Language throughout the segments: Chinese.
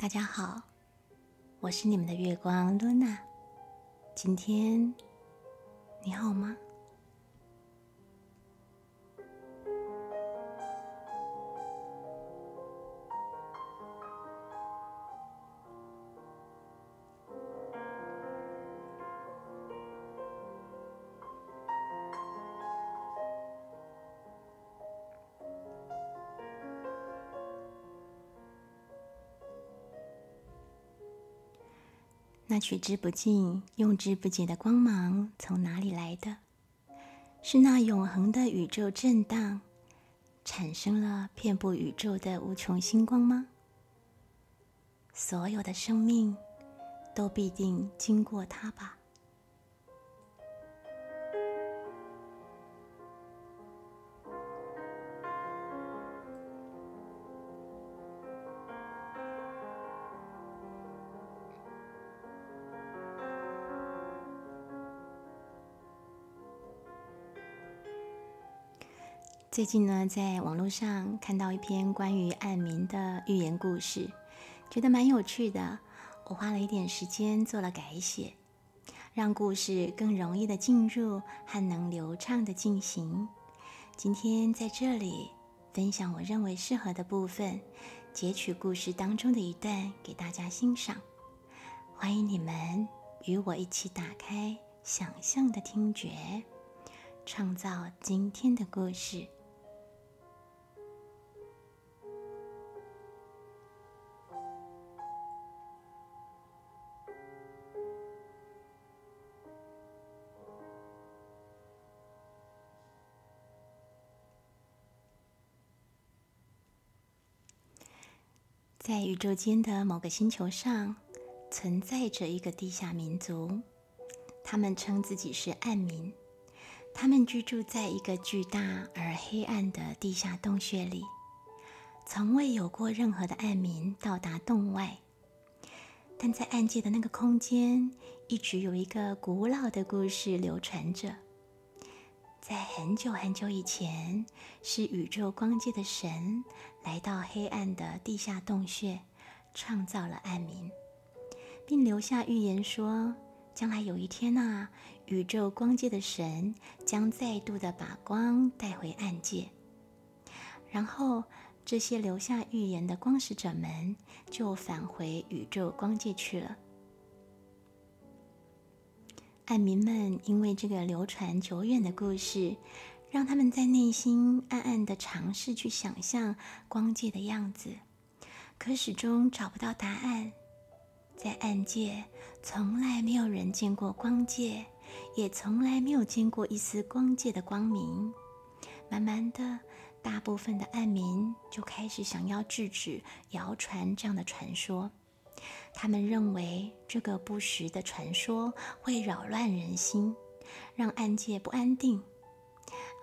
大家好，我是你们的月光露娜。今天你好吗？那取之不尽、用之不竭的光芒从哪里来的？是那永恒的宇宙震荡，产生了遍布宇宙的无穷星光吗？所有的生命都必定经过它吧。最近呢，在网络上看到一篇关于暗冥的寓言故事，觉得蛮有趣的。我花了一点时间做了改写，让故事更容易的进入和能流畅的进行。今天在这里分享我认为适合的部分，截取故事当中的一段给大家欣赏。欢迎你们与我一起打开想象的听觉，创造今天的故事。在宇宙间的某个星球上，存在着一个地下民族，他们称自己是暗民。他们居住在一个巨大而黑暗的地下洞穴里，从未有过任何的暗民到达洞外。但在暗界的那个空间，一直有一个古老的故事流传着。在很久很久以前，是宇宙光界的神来到黑暗的地下洞穴，创造了暗冥，并留下预言说，将来有一天呐，宇宙光界的神将再度的把光带回暗界，然后这些留下预言的光使者们就返回宇宙光界去了。暗民们因为这个流传久远的故事，让他们在内心暗暗的尝试去想象光界的样子，可始终找不到答案。在暗界，从来没有人见过光界，也从来没有见过一丝光界的光明。慢慢的，大部分的暗民就开始想要制止谣传这样的传说。他们认为这个不实的传说会扰乱人心，让暗界不安定。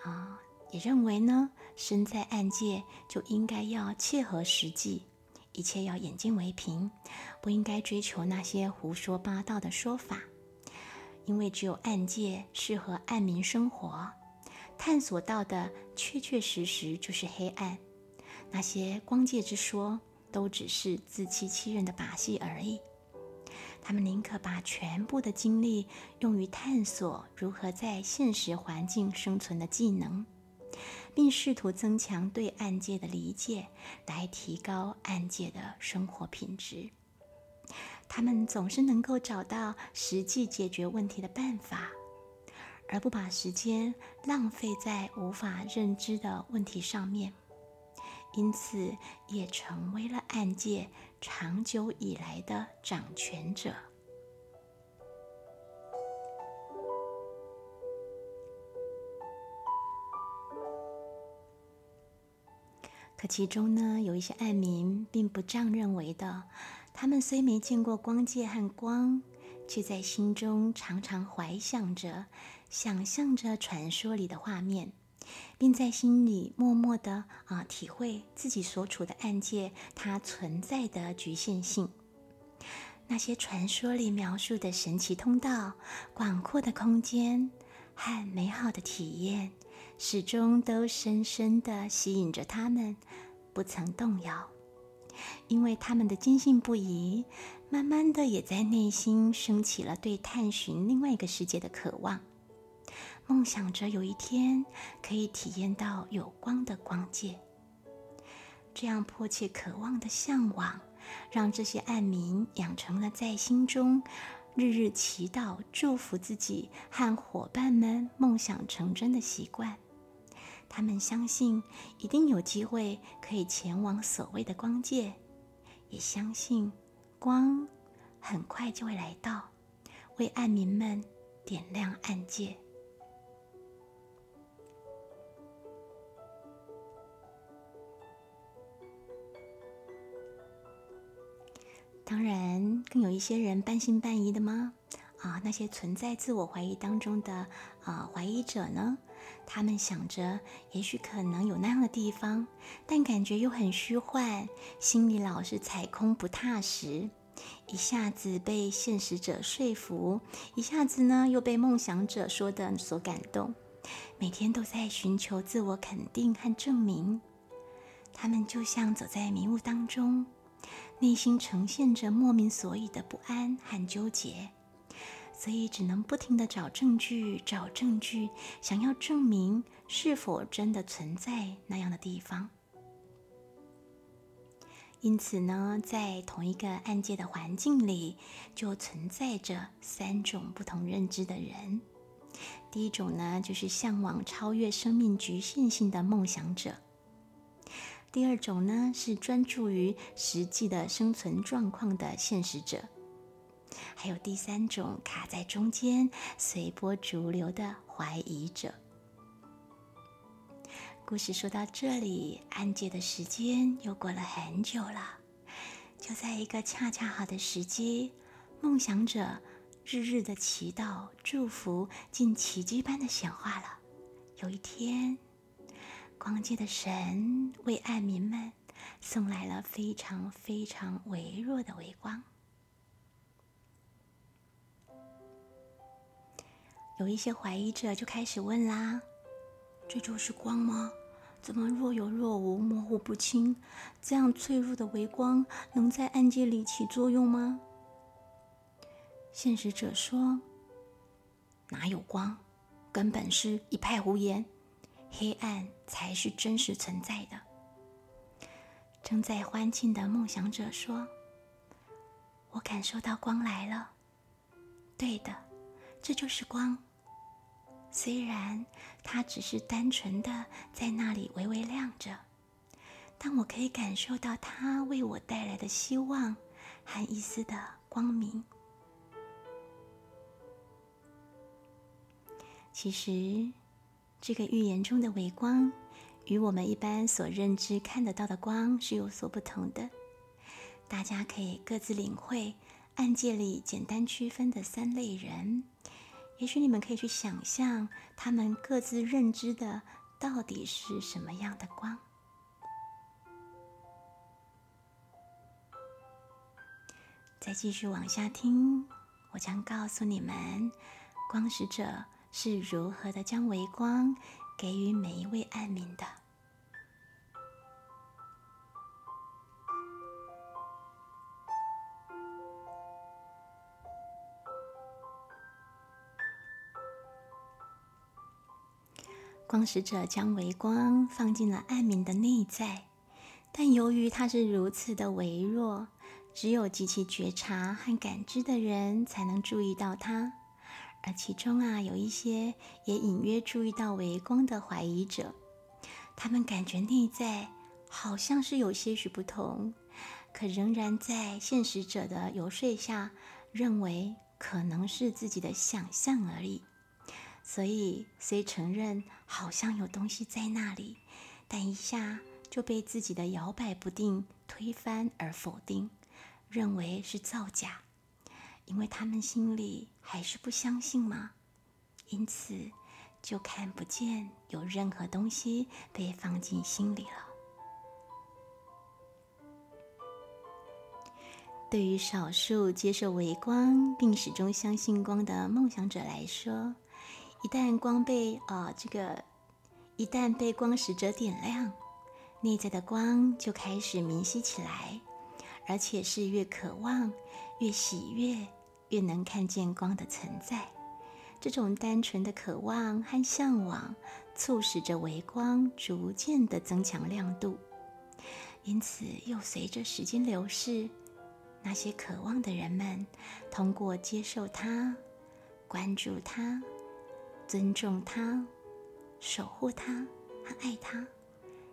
啊，也认为呢，身在暗界就应该要切合实际，一切要眼睛为凭，不应该追求那些胡说八道的说法。因为只有暗界适合暗民生活，探索到的确确实实就是黑暗。那些光界之说。都只是自欺欺人的把戏而已。他们宁可把全部的精力用于探索如何在现实环境生存的技能，并试图增强对案界的理解，来提高案界的生活品质。他们总是能够找到实际解决问题的办法，而不把时间浪费在无法认知的问题上面。因此，也成为了暗界长久以来的掌权者。可其中呢，有一些暗民并不这样认为的。他们虽没见过光界和光，却在心中常常怀想着、想象着传说里的画面。并在心里默默的啊体会自己所处的暗界它存在的局限性。那些传说里描述的神奇通道、广阔的空间和美好的体验，始终都深深的吸引着他们，不曾动摇。因为他们的坚信不疑，慢慢的也在内心升起了对探寻另外一个世界的渴望，梦想着有一天可以体验到有光的光界。这样迫切渴望的向往，让这些暗民养成了在心中日日祈祷、祝福自己和伙伴们梦想成真的习惯。他们相信一定有机会可以前往所谓的光界，也相信光很快就会来到，为暗民们点亮暗界。当然，更有一些人半信半疑的吗？啊，那些存在自我怀疑当中的啊怀疑者呢？他们想着，也许可能有那样的地方，但感觉又很虚幻，心里老是踩空不踏实，一下子被现实者说服，一下子呢又被梦想者说的所感动，每天都在寻求自我肯定和证明。他们就像走在迷雾当中。内心呈现着莫名所以的不安和纠结，所以只能不停的找证据，找证据，想要证明是否真的存在那样的地方。因此呢，在同一个案件的环境里，就存在着三种不同认知的人。第一种呢，就是向往超越生命局限性的梦想者。第二种呢，是专注于实际的生存状况的现实者；还有第三种卡在中间、随波逐流的怀疑者。故事说到这里，安界的时间又过了很久了。就在一个恰恰好的时机，梦想者日日的祈祷、祝福，竟奇迹般的显化了。有一天。光界的神为爱民们送来了非常非常微弱的微光。有一些怀疑者就开始问啦：“这就是光吗？怎么若有若无、模糊不清？这样脆弱的微光能在暗界里起作用吗？”现实者说：“哪有光？根本是一派胡言。”黑暗才是真实存在的。正在欢庆的梦想者说：“我感受到光来了。对的，这就是光。虽然它只是单纯的在那里微微亮着，但我可以感受到它为我带来的希望和一丝的光明。其实。”这个预言中的微光，与我们一般所认知看得到的光是有所不同的。大家可以各自领会案件里简单区分的三类人。也许你们可以去想象，他们各自认知的到底是什么样的光。再继续往下听，我将告诉你们，光使者。是如何的将微光给予每一位暗民的？光使者将微光放进了暗民的内在，但由于它是如此的微弱，只有极其觉察和感知的人才能注意到它。而其中啊，有一些也隐约注意到微光的怀疑者，他们感觉内在好像是有些许不同，可仍然在现实者的游说下，认为可能是自己的想象而已。所以虽承认好像有东西在那里，但一下就被自己的摇摆不定推翻而否定，认为是造假。因为他们心里还是不相信嘛，因此就看不见有任何东西被放进心里了。对于少数接受微光并始终相信光的梦想者来说，一旦光被啊这个一旦被光使者点亮，内在的光就开始明晰起来，而且是越渴望、越喜悦、越能看见光的存在。这种单纯的渴望和向往，促使着微光逐渐的增强亮度。因此，又随着时间流逝，那些渴望的人们，通过接受它、关注它、尊重它、守护它和爱它，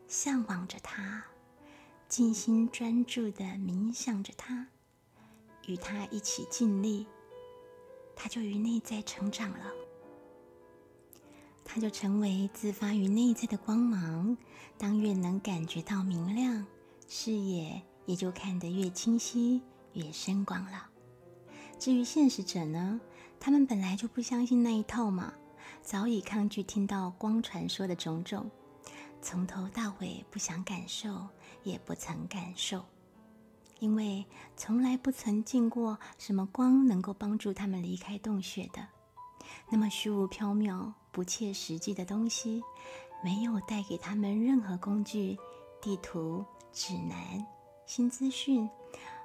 向往着它，静心专注的冥想着它，与他一起尽力，他就于内在成长了。他就成为自发于内在的光芒。当越能感觉到明亮。视野也就看得越清晰、越深广了。至于现实者呢，他们本来就不相信那一套嘛，早已抗拒听到光传说的种种，从头到尾不想感受，也不曾感受，因为从来不曾见过什么光能够帮助他们离开洞穴的。那么虚无缥缈、不切实际的东西，没有带给他们任何工具、地图。指南、新资讯，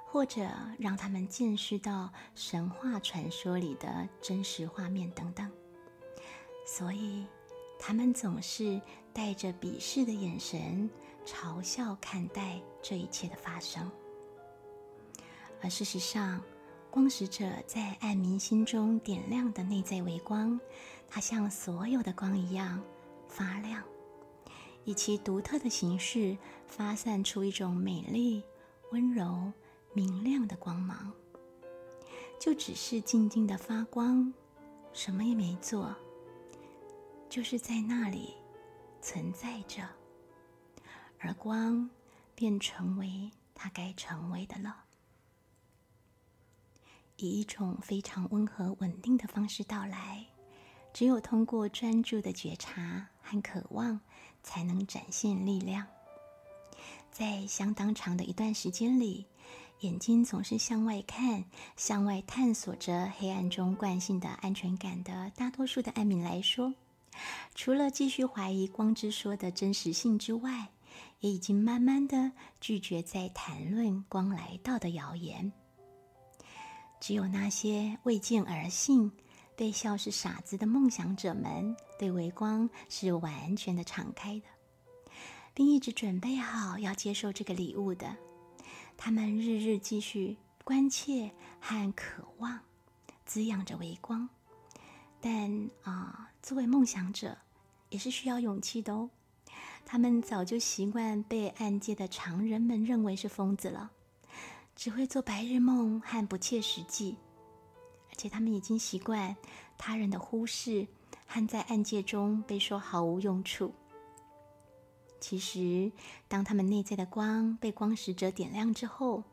或者让他们见识到神话传说里的真实画面等等，所以他们总是带着鄙视的眼神嘲笑看待这一切的发生。而事实上，光使者在暗明心中点亮的内在微光，它像所有的光一样发亮。以其独特的形式发散出一种美丽、温柔、明亮的光芒，就只是静静的发光，什么也没做，就是在那里存在着，而光便成为它该成为的了，以一种非常温和稳定的方式到来。只有通过专注的觉察和渴望。才能展现力量。在相当长的一段时间里，眼睛总是向外看，向外探索着黑暗中惯性的安全感的大多数的艾米来说，除了继续怀疑光之说的真实性之外，也已经慢慢的拒绝再谈论光来到的谣言。只有那些未见而信。被笑是傻子的梦想者们，对微光是完全的敞开的，并一直准备好要接受这个礼物的。他们日日继续关切和渴望，滋养着微光。但啊，作为梦想者，也是需要勇气的哦。他们早就习惯被暗界的常人们认为是疯子了，只会做白日梦和不切实际。而且他们已经习惯他人的忽视和在暗界中被说毫无用处。其实，当他们内在的光被光使者点亮之后，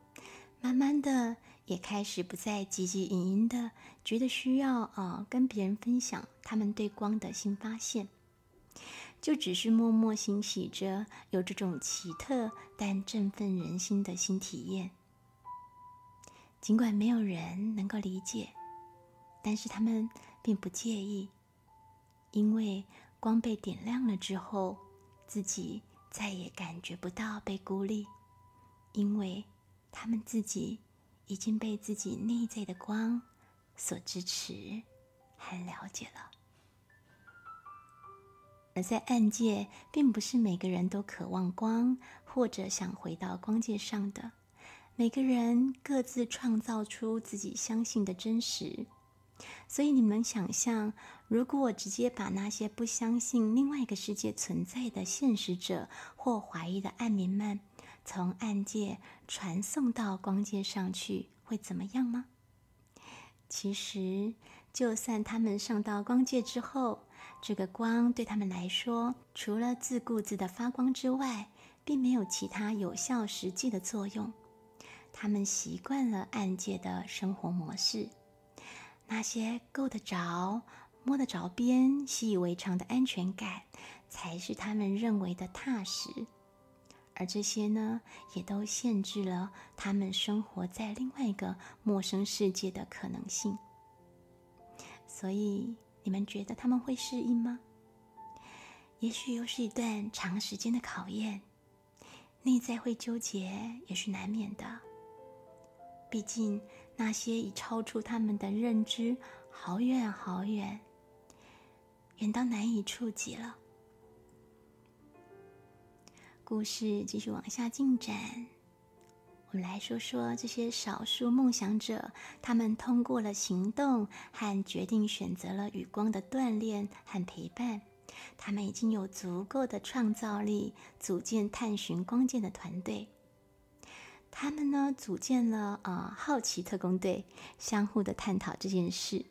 慢慢的也开始不再汲汲营营的觉得需要啊跟别人分享他们对光的新发现，就只是默默欣喜着有这种奇特但振奋人心的新体验。尽管没有人能够理解。但是他们并不介意，因为光被点亮了之后，自己再也感觉不到被孤立，因为他们自己已经被自己内在的光所支持和了解了。而在暗界，并不是每个人都渴望光，或者想回到光界上的。每个人各自创造出自己相信的真实。所以你们想象，如果我直接把那些不相信另外一个世界存在的现实者或怀疑的暗民们，从暗界传送到光界上去，会怎么样吗？其实，就算他们上到光界之后，这个光对他们来说，除了自顾自的发光之外，并没有其他有效实际的作用。他们习惯了暗界的生活模式。那些够得着、摸得着边、习以为常的安全感，才是他们认为的踏实。而这些呢，也都限制了他们生活在另外一个陌生世界的可能性。所以，你们觉得他们会适应吗？也许又是一段长时间的考验。内在会纠结也是难免的。毕竟那些已超出他们的认知好远好远，远到难以触及了。故事继续往下进展。我们来说说这些少数梦想者，他们通过了行动和决定，选择了与光的锻炼和陪伴。他们已经有足够的创造力，组建探寻光剑的团队。他们呢，组建了呃好奇特工队，相互的探讨这件事，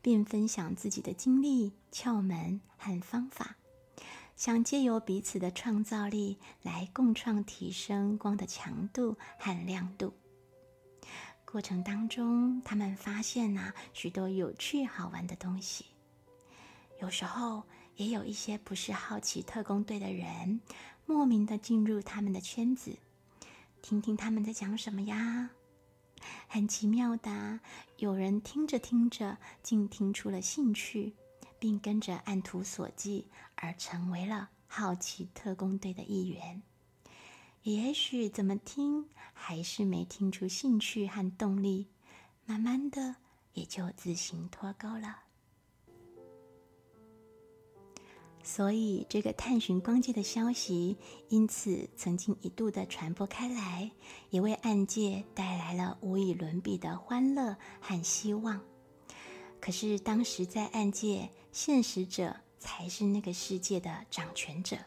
并分享自己的经历、窍门和方法。想借由彼此的创造力来共创提升光的强度和亮度。过程当中，他们发现呐许多有趣好玩的东西。有时候也有一些不是好奇特工队的人，莫名的进入他们的圈子，听听他们在讲什么呀。很奇妙的，有人听着听着，竟听出了兴趣。并跟着按图索骥而成为了好奇特工队的一员。也许怎么听还是没听出兴趣和动力，慢慢的也就自行脱钩了。所以，这个探寻光界的消息，因此曾经一度的传播开来，也为暗界带来了无以伦比的欢乐和希望。可是，当时在暗界，现实者才是那个世界的掌权者。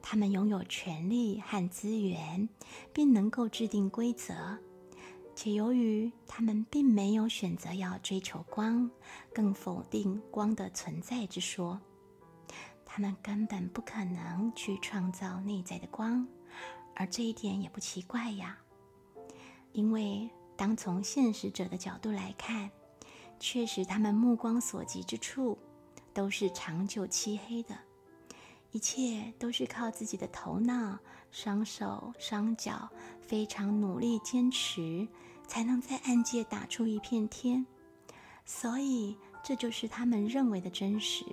他们拥有权力和资源，并能够制定规则。且由于他们并没有选择要追求光，更否定光的存在之说，他们根本不可能去创造内在的光。而这一点也不奇怪呀，因为当从现实者的角度来看。确实，他们目光所及之处都是长久漆黑的，一切都是靠自己的头脑、双手、双脚非常努力坚持，才能在暗界打出一片天。所以，这就是他们认为的真实。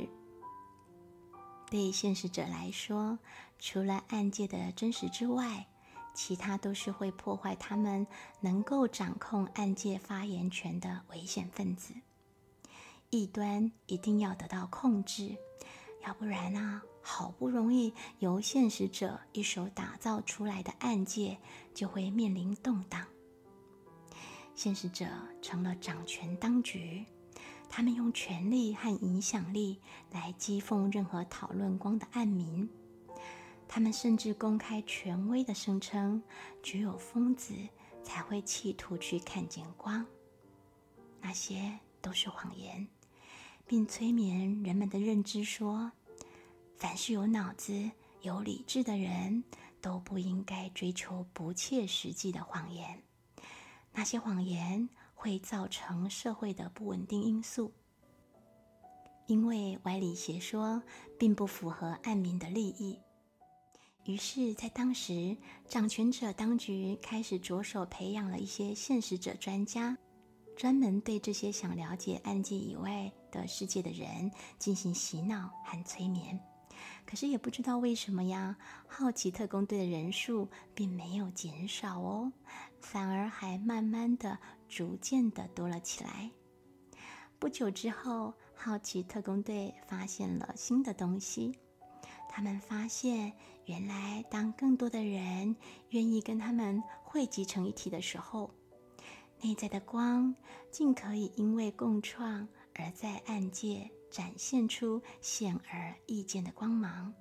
对现实者来说，除了案界的真实之外，其他都是会破坏他们能够掌控案界发言权的危险分子。异端一定要得到控制，要不然呢，好不容易由现实者一手打造出来的案界就会面临动荡。现实者成了掌权当局，他们用权力和影响力来讥讽任何讨论光的暗民。他们甚至公开权威的声称，只有疯子才会企图去看见光，那些都是谎言，并催眠人们的认知说，凡是有脑子、有理智的人都不应该追求不切实际的谎言，那些谎言会造成社会的不稳定因素，因为歪理邪说并不符合暗民的利益。于是，在当时，掌权者当局开始着手培养了一些现实者专家，专门对这些想了解暗界以外的世界的人进行洗脑和催眠。可是，也不知道为什么呀，好奇特工队的人数并没有减少哦，反而还慢慢的、逐渐的多了起来。不久之后，好奇特工队发现了新的东西。他们发现，原来当更多的人愿意跟他们汇集成一体的时候，内在的光竟可以因为共创而在暗界展现出显而易见的光芒。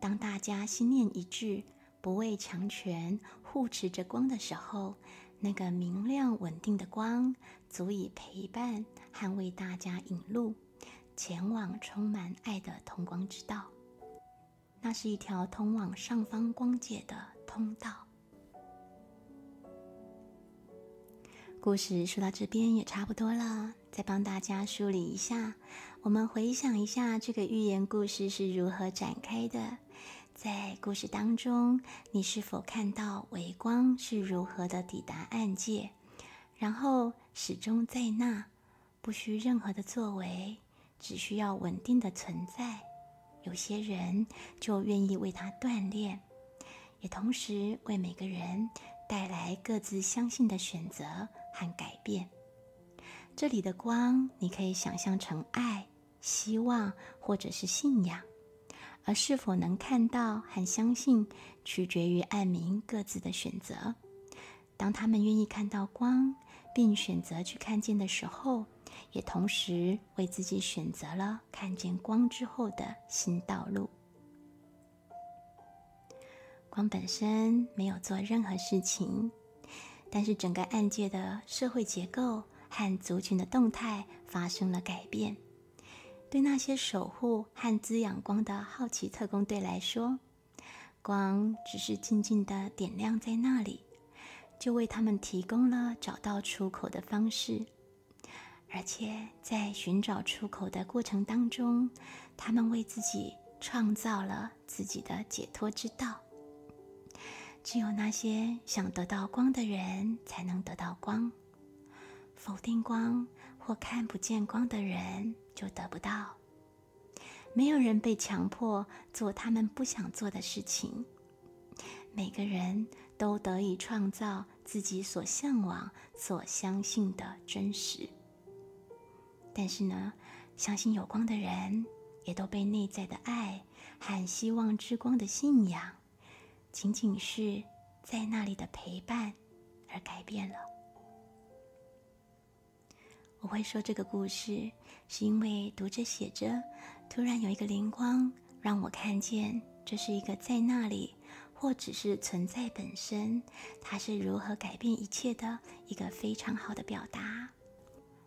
当大家心念一致，不畏强权，护持着光的时候，那个明亮稳定的光足以陪伴和为大家引路，前往充满爱的通光之道。那是一条通往上方光界的通道。故事说到这边也差不多了，再帮大家梳理一下。我们回想一下这个寓言故事是如何展开的。在故事当中，你是否看到微光是如何的抵达暗界，然后始终在那，不需任何的作为，只需要稳定的存在？有些人就愿意为他锻炼，也同时为每个人带来各自相信的选择和改变。这里的光，你可以想象成爱、希望或者是信仰，而是否能看到和相信，取决于暗民各自的选择。当他们愿意看到光，并选择去看见的时候，也同时为自己选择了看见光之后的新道路。光本身没有做任何事情，但是整个暗界的社会结构。和族群的动态发生了改变。对那些守护和滋养光的好奇特工队来说，光只是静静的点亮在那里，就为他们提供了找到出口的方式。而且在寻找出口的过程当中，他们为自己创造了自己的解脱之道。只有那些想得到光的人，才能得到光。否定光或看不见光的人就得不到。没有人被强迫做他们不想做的事情。每个人都得以创造自己所向往、所相信的真实。但是呢，相信有光的人也都被内在的爱和希望之光的信仰，仅仅是在那里的陪伴而改变了。我会说这个故事，是因为读着写着，突然有一个灵光，让我看见这是一个在那里，或只是存在本身，它是如何改变一切的一个非常好的表达，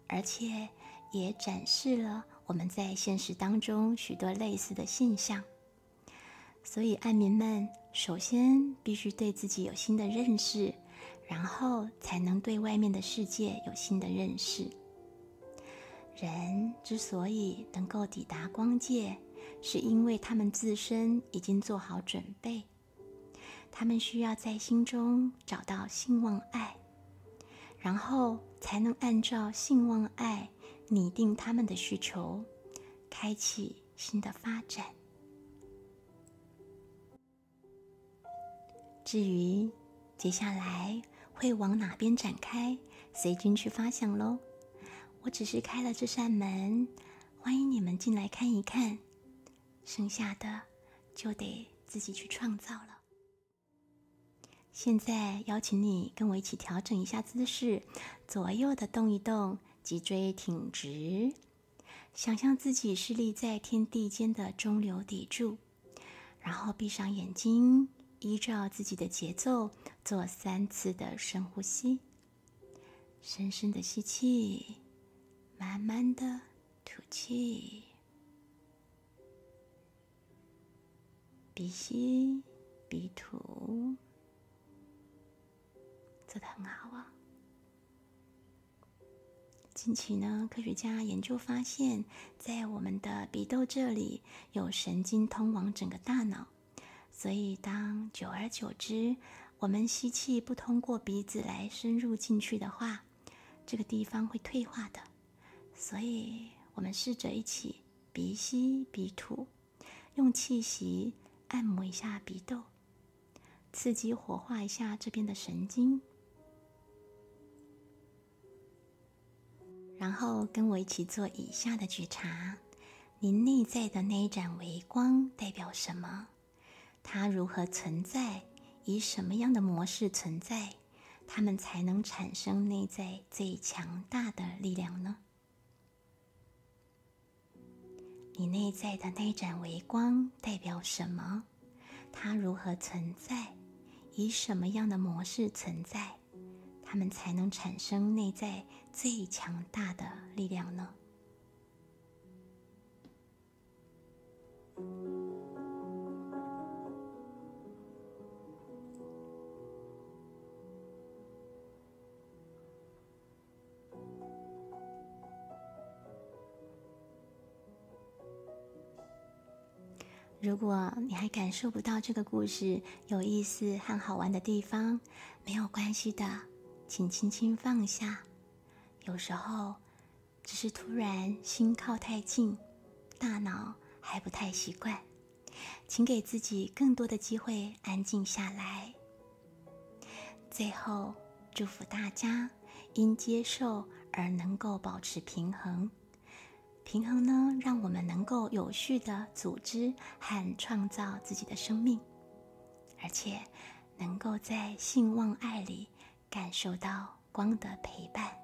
而且也展示了我们在现实当中许多类似的现象。所以，爱民们首先必须对自己有新的认识，然后才能对外面的世界有新的认识。人之所以能够抵达光界，是因为他们自身已经做好准备。他们需要在心中找到信望爱，然后才能按照信望爱拟定他们的需求，开启新的发展。至于接下来会往哪边展开，随君去发想喽。我只是开了这扇门，欢迎你们进来看一看。剩下的就得自己去创造了。现在邀请你跟我一起调整一下姿势，左右的动一动，脊椎挺直，想象自己是立在天地间的中流砥柱，然后闭上眼睛，依照自己的节奏做三次的深呼吸，深深的吸气。慢慢的吐气，鼻吸鼻吐，做的很好啊。近期呢，科学家研究发现，在我们的鼻窦这里有神经通往整个大脑，所以当久而久之，我们吸气不通过鼻子来深入进去的话，这个地方会退化的。所以，我们试着一起鼻吸鼻吐，用气息按摩一下鼻窦，刺激活化一下这边的神经。然后跟我一起做以下的觉察：您内在的那一盏微光代表什么？它如何存在？以什么样的模式存在？它们才能产生内在最强大的力量呢？你内在的那盏微光代表什么？它如何存在？以什么样的模式存在？它们才能产生内在最强大的力量呢？如果你还感受不到这个故事有意思和好玩的地方，没有关系的，请轻轻放下。有时候只是突然心靠太近，大脑还不太习惯，请给自己更多的机会安静下来。最后，祝福大家因接受而能够保持平衡。平衡呢，让我们能够有序的组织和创造自己的生命，而且能够在性望爱里感受到光的陪伴。